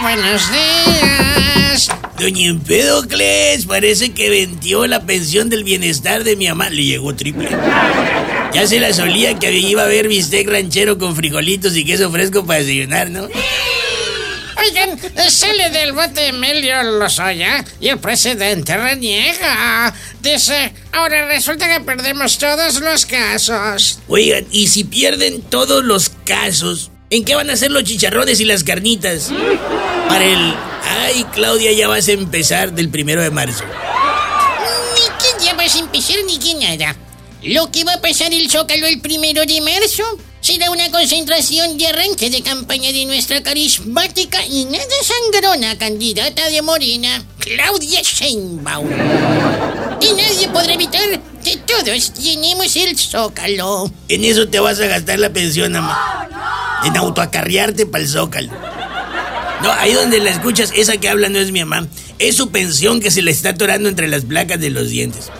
Buenos días. Doña Empedocles, parece que vendió la pensión del bienestar de mi mamá. Le llegó triple. Ya se la solía que iba a ver bistec ranchero con frijolitos y queso fresco para desayunar, ¿no? Oigan, sale del bote Emilio Lozoya y el presidente reniega. Dice, ahora resulta que perdemos todos los casos. Oigan, ¿y si pierden todos los casos? ¿En qué van a ser los chicharrones y las carnitas? Para el... Ay, Claudia, ya vas a empezar del primero de marzo. Ni quién ya vas a empezar ni quién nada. Lo que va a pasar el Zócalo el primero de marzo será una concentración de arranque de campaña de nuestra carismática y nada sangrona candidata de Morena, Claudia Sheinbaum. Y nadie podrá evitar que todos llenemos el Zócalo. En eso te vas a gastar la pensión, mamá. En autoacarrearte para el Zócalo. No, ahí donde la escuchas, esa que habla no es mi mamá. Es su pensión que se le está atorando entre las placas de los dientes.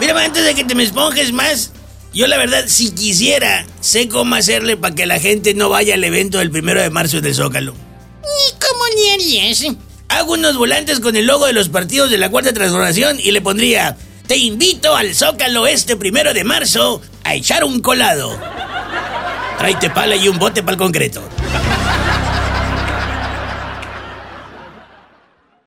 Mira, antes de que te me esponjes más, yo la verdad, si quisiera, sé cómo hacerle para que la gente no vaya al evento del primero de marzo del Zócalo. ¿Y cómo le harías? Hago unos volantes con el logo de los partidos de la Cuarta Transformación y le pondría, te invito al Zócalo este primero de marzo a echar un colado. Tráete pala y un bote para el concreto.